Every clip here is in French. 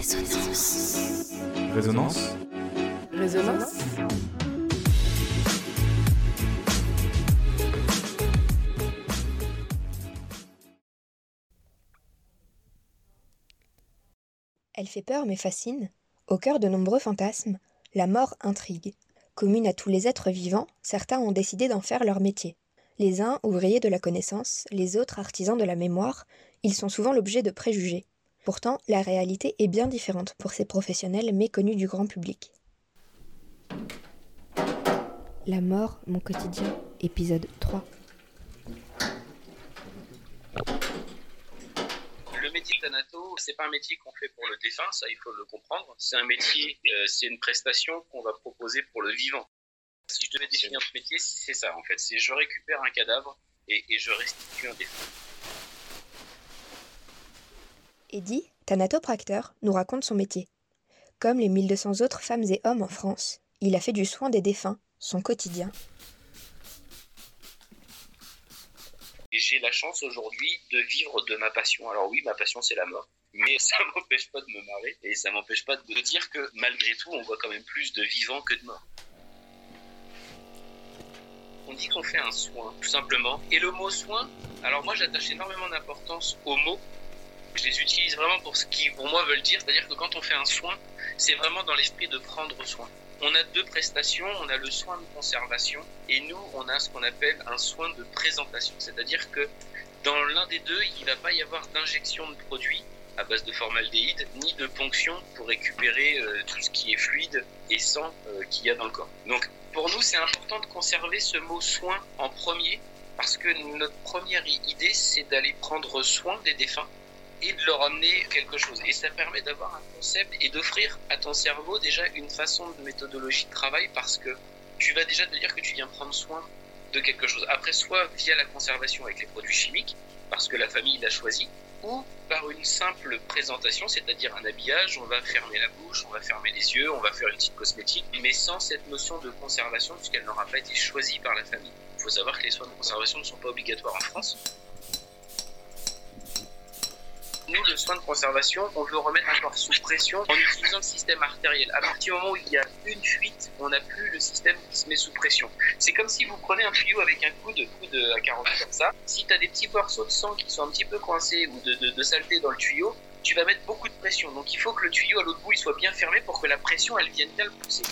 Résonance. Résonance Résonance Elle fait peur mais fascine. Au cœur de nombreux fantasmes, la mort intrigue. Commune à tous les êtres vivants, certains ont décidé d'en faire leur métier. Les uns ouvriers de la connaissance, les autres artisans de la mémoire, ils sont souvent l'objet de préjugés. Pourtant, la réalité est bien différente pour ces professionnels méconnus du grand public. La mort, mon quotidien, épisode 3. Le métier de thanato, c'est pas un métier qu'on fait pour le défunt, ça il faut le comprendre. C'est un métier, euh, c'est une prestation qu'on va proposer pour le vivant. Si je devais définir ce métier, c'est ça en fait. C'est je récupère un cadavre et, et je restitue un défunt. Eddie, thanatopracteur, nous raconte son métier. Comme les 1200 autres femmes et hommes en France, il a fait du soin des défunts son quotidien. J'ai la chance aujourd'hui de vivre de ma passion. Alors oui, ma passion c'est la mort. Mais ça m'empêche pas de me marrer et ça m'empêche pas de dire que malgré tout, on voit quand même plus de vivants que de morts. On dit qu'on fait un soin, tout simplement. Et le mot soin, alors moi j'attache énormément d'importance aux mots. Je les utilise vraiment pour ce qu'ils pour moi veulent dire, c'est-à-dire que quand on fait un soin, c'est vraiment dans l'esprit de prendre soin. On a deux prestations, on a le soin de conservation et nous, on a ce qu'on appelle un soin de présentation. C'est-à-dire que dans l'un des deux, il ne va pas y avoir d'injection de produits à base de formaldéhyde, ni de ponction pour récupérer euh, tout ce qui est fluide et sang euh, qu'il y a dans le corps. Donc pour nous, c'est important de conserver ce mot soin en premier parce que notre première idée, c'est d'aller prendre soin des défunts et de leur amener quelque chose. Et ça permet d'avoir un concept et d'offrir à ton cerveau déjà une façon de méthodologie de travail parce que tu vas déjà te dire que tu viens prendre soin de quelque chose. Après, soit via la conservation avec les produits chimiques, parce que la famille l'a choisi, ou par une simple présentation, c'est-à-dire un habillage, on va fermer la bouche, on va fermer les yeux, on va faire une petite cosmétique, mais sans cette notion de conservation puisqu'elle n'aura pas été choisie par la famille. Il faut savoir que les soins de conservation ne sont pas obligatoires en France. Nous, le soin de conservation, on veut remettre un corps sous pression en utilisant le système artériel. À partir du moment où il y a une fuite, on n'a plus le système qui se met sous pression. C'est comme si vous prenez un tuyau avec un coude, coude à 40 comme ça. Si tu as des petits morceaux de sang qui sont un petit peu coincés ou de, de, saleté dans le tuyau, tu vas mettre beaucoup de pression. Donc il faut que le tuyau à l'autre bout il soit bien fermé pour que la pression elle vienne bien le pousser.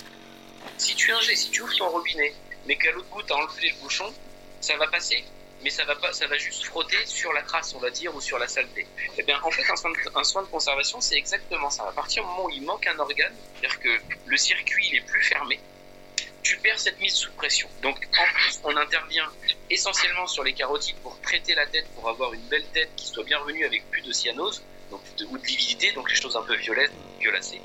Si tu si tu ouvres ton robinet, mais qu'à l'autre bout tu as enlevé le bouchon, ça va passer mais ça va pas, ça va juste frotter sur la trace, on va dire, ou sur la saleté. Eh bien, en fait, un soin de, conservation, c'est exactement ça. À partir du moment où il manque un organe, c'est-à-dire que le circuit il est plus fermé, tu perds cette mise sous pression. Donc, en plus, on intervient essentiellement sur les carotides pour traiter la tête, pour avoir une belle tête qui soit bien revenue avec plus de cyanose, donc de, ou de lividité, donc les choses un peu violettes, violacées.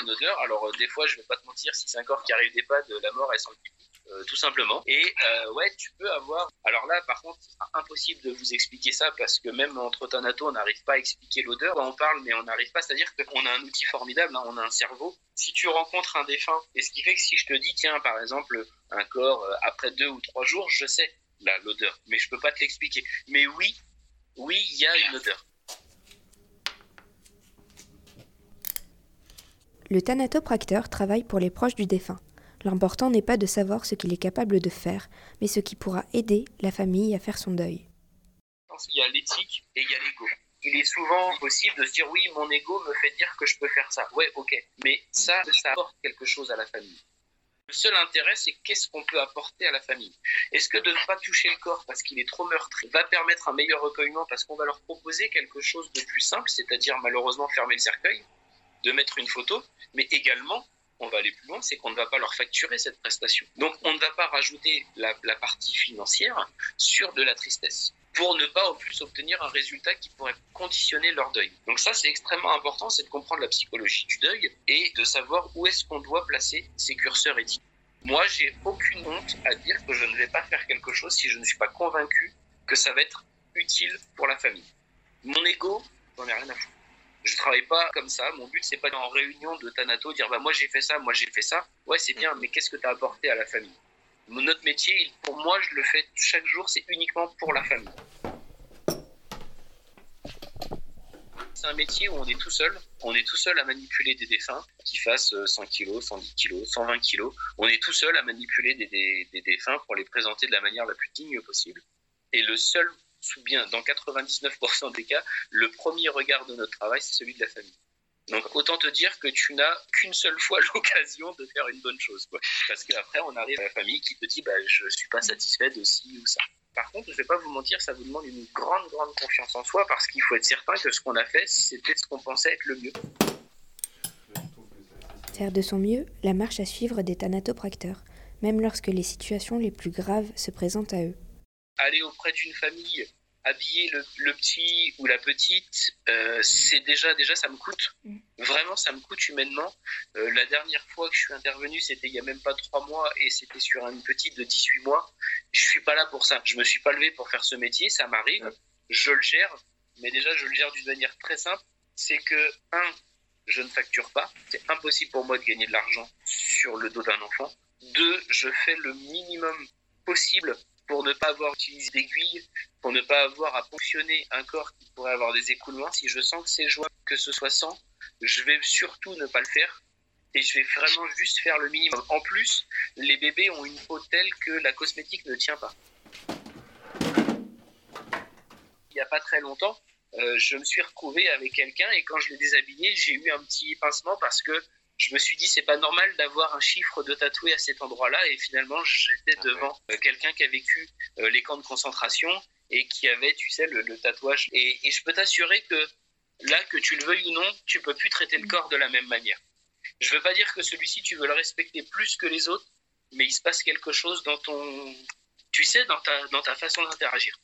Une odeur. Alors euh, des fois, je vais pas te mentir, si c'est un corps qui arrive des pattes, la mort elle sent le pipi, euh, tout simplement. Et euh, ouais, tu peux avoir. Alors là, par contre, impossible de vous expliquer ça parce que même entre Thanato, on n'arrive pas à expliquer l'odeur. On parle, mais on n'arrive pas. C'est-à-dire qu'on a un outil formidable, hein, on a un cerveau. Si tu rencontres un défunt, et ce qui fait que si je te dis, tiens, par exemple, un corps euh, après deux ou trois jours, je sais l'odeur, mais je peux pas te l'expliquer. Mais oui, oui, il y a une odeur. Le thanatopracteur travaille pour les proches du défunt. L'important n'est pas de savoir ce qu'il est capable de faire, mais ce qui pourra aider la famille à faire son deuil. Il y a l'éthique et il y a l'ego. Il est souvent possible de se dire oui, mon ego me fait dire que je peux faire ça. Ouais, ok. Mais ça, ça apporte quelque chose à la famille. Le seul intérêt, c'est qu'est-ce qu'on peut apporter à la famille. Est-ce que de ne pas toucher le corps parce qu'il est trop meurtri va permettre un meilleur recueillement parce qu'on va leur proposer quelque chose de plus simple, c'est-à-dire malheureusement fermer le cercueil, de mettre une photo, mais également on va aller plus loin, c'est qu'on ne va pas leur facturer cette prestation. Donc on ne va pas rajouter la, partie financière sur de la tristesse pour ne pas en plus obtenir un résultat qui pourrait conditionner leur deuil. Donc ça c'est extrêmement important, c'est de comprendre la psychologie du deuil et de savoir où est-ce qu'on doit placer ces curseurs éthiques. Moi j'ai aucune honte à dire que je ne vais pas faire quelque chose si je ne suis pas convaincu que ça va être utile pour la famille. Mon ego, j'en ai rien à foutre. Je travaille pas comme ça. Mon but, c'est pas en réunion de Thanato dire bah moi j'ai fait ça, moi j'ai fait ça. Ouais, c'est bien, mais qu'est-ce que tu as apporté à la famille? Notre métier, pour moi, je le fais chaque jour, c'est uniquement pour la famille. C'est un métier où on est tout seul. On est tout seul à manipuler des défunts qui fassent 100 kg, 110 kg, 120 kg. On est tout seul à manipuler des, des défunts pour les présenter de la manière la plus digne possible. Et le seul bien, dans 99% des cas, le premier regard de notre travail, c'est celui de la famille. Donc autant te dire que tu n'as qu'une seule fois l'occasion de faire une bonne chose. Quoi. Parce qu'après, on arrive à la famille qui te dit bah, je ne suis pas satisfait de ci ou ça. Par contre, je ne vais pas vous mentir, ça vous demande une grande, grande confiance en soi parce qu'il faut être certain que ce qu'on a fait, c'était ce qu'on pensait être le mieux. Faire de son mieux, la marche à suivre des thanatopracteurs, même lorsque les situations les plus graves se présentent à eux. Aller auprès d'une famille habiller le, petit ou la petite, euh, c'est déjà, déjà, ça me coûte. Mm. Vraiment, ça me coûte humainement. Euh, la dernière fois que je suis intervenu, c'était il y a même pas trois mois et c'était sur une petite de 18 mois. Je suis pas là pour ça. Je me suis pas levé pour faire ce métier. Ça m'arrive. Je le gère. Mais déjà, je le gère d'une manière très simple. C'est que, un, je ne facture pas. C'est impossible pour moi de gagner de l'argent sur le dos d'un enfant. Deux, je fais le minimum possible pour ne pas avoir utilisé d'aiguille, pour ne pas avoir à ponctionner un corps qui pourrait avoir des écoulements. Si je sens que c'est jouable, que ce soit sans, je vais surtout ne pas le faire. Et je vais vraiment juste faire le minimum. En plus, les bébés ont une peau telle que la cosmétique ne tient pas. Il n'y a pas très longtemps, euh, je me suis retrouvé avec quelqu'un et quand je l'ai déshabillé, j'ai eu un petit pincement parce que je me suis dit c'est pas normal d'avoir un chiffre de tatoué à cet endroit-là et finalement j'étais ah devant euh, quelqu'un qui a vécu euh, les camps de concentration et qui avait tu sais le, tatouage. Et, je peux t'assurer que là que tu le veuilles ou non tu peux plus traiter le corps de la même manière. Je veux pas dire que celui-ci tu veux le respecter plus que les autres mais il se passe quelque chose dans ton tu sais dans ta dans ta façon d'interagir.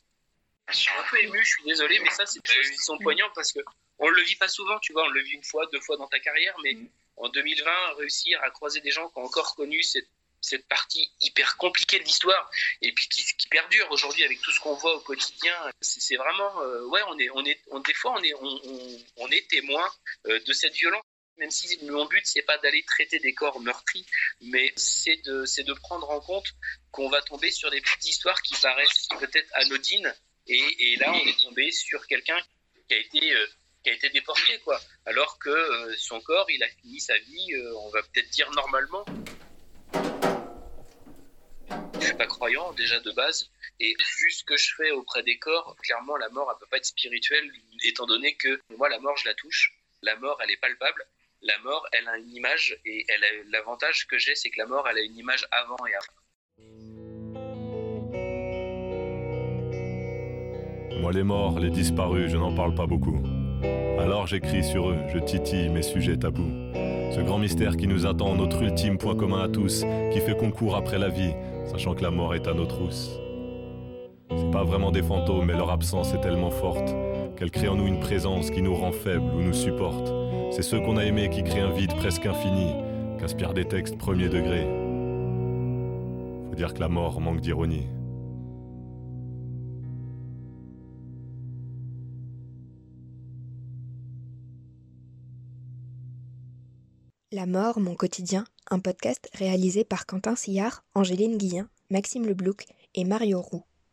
Je suis un peu ému je suis désolé mais ça c'est des choses qui sont poignantes parce que on le vit pas souvent tu vois on le vit une fois deux fois dans ta carrière mais mm. en 2020, réussir à croiser des gens qui ont encore connu cette, cette partie hyper compliquée de l'histoire et puis qui, perdure aujourd'hui avec tout ce qu'on voit au quotidien, c'est vraiment, euh, ouais, on est, on est, des fois, on est, on, est témoin euh, de cette violence. Même si mon but c'est pas d'aller traiter des corps meurtris, mais c'est de, de prendre en compte qu'on va tomber sur des petites histoires qui paraissent peut-être anodines, et, là on est tombé sur quelqu'un qui a été euh, qui a été déporté, quoi. Alors que son corps, il a fini sa vie, on va peut-être dire normalement. Suis pas croyant déjà de base, et vu ce que je fais auprès des corps, clairement la mort elle peut pas être spirituelle, étant donné que moi la mort je la touche, la mort elle est palpable, la mort elle a une image et l'avantage que j'ai c'est que la mort elle a une image avant et après. Moi les morts, les disparus, je n'en parle pas beaucoup. Alors j'écris sur eux, je titille mes sujets tabous. Ce grand mystère qui nous attend, notre ultime point commun à tous, qui fait concours après la vie, sachant que la mort est à nos trousses. C'est pas vraiment des fantômes, mais leur absence est tellement forte qu'elle crée en nous une présence qui nous rend faibles ou nous supporte. C'est ceux qu'on a aimés qui créent un vide presque infini, qu'inspirent des textes premier degré. Faut dire que la mort manque d'ironie. La mort, mon quotidien, un podcast réalisé par Quentin Sillard, Angéline Guillen, Maxime Leblouc et Mario Roux.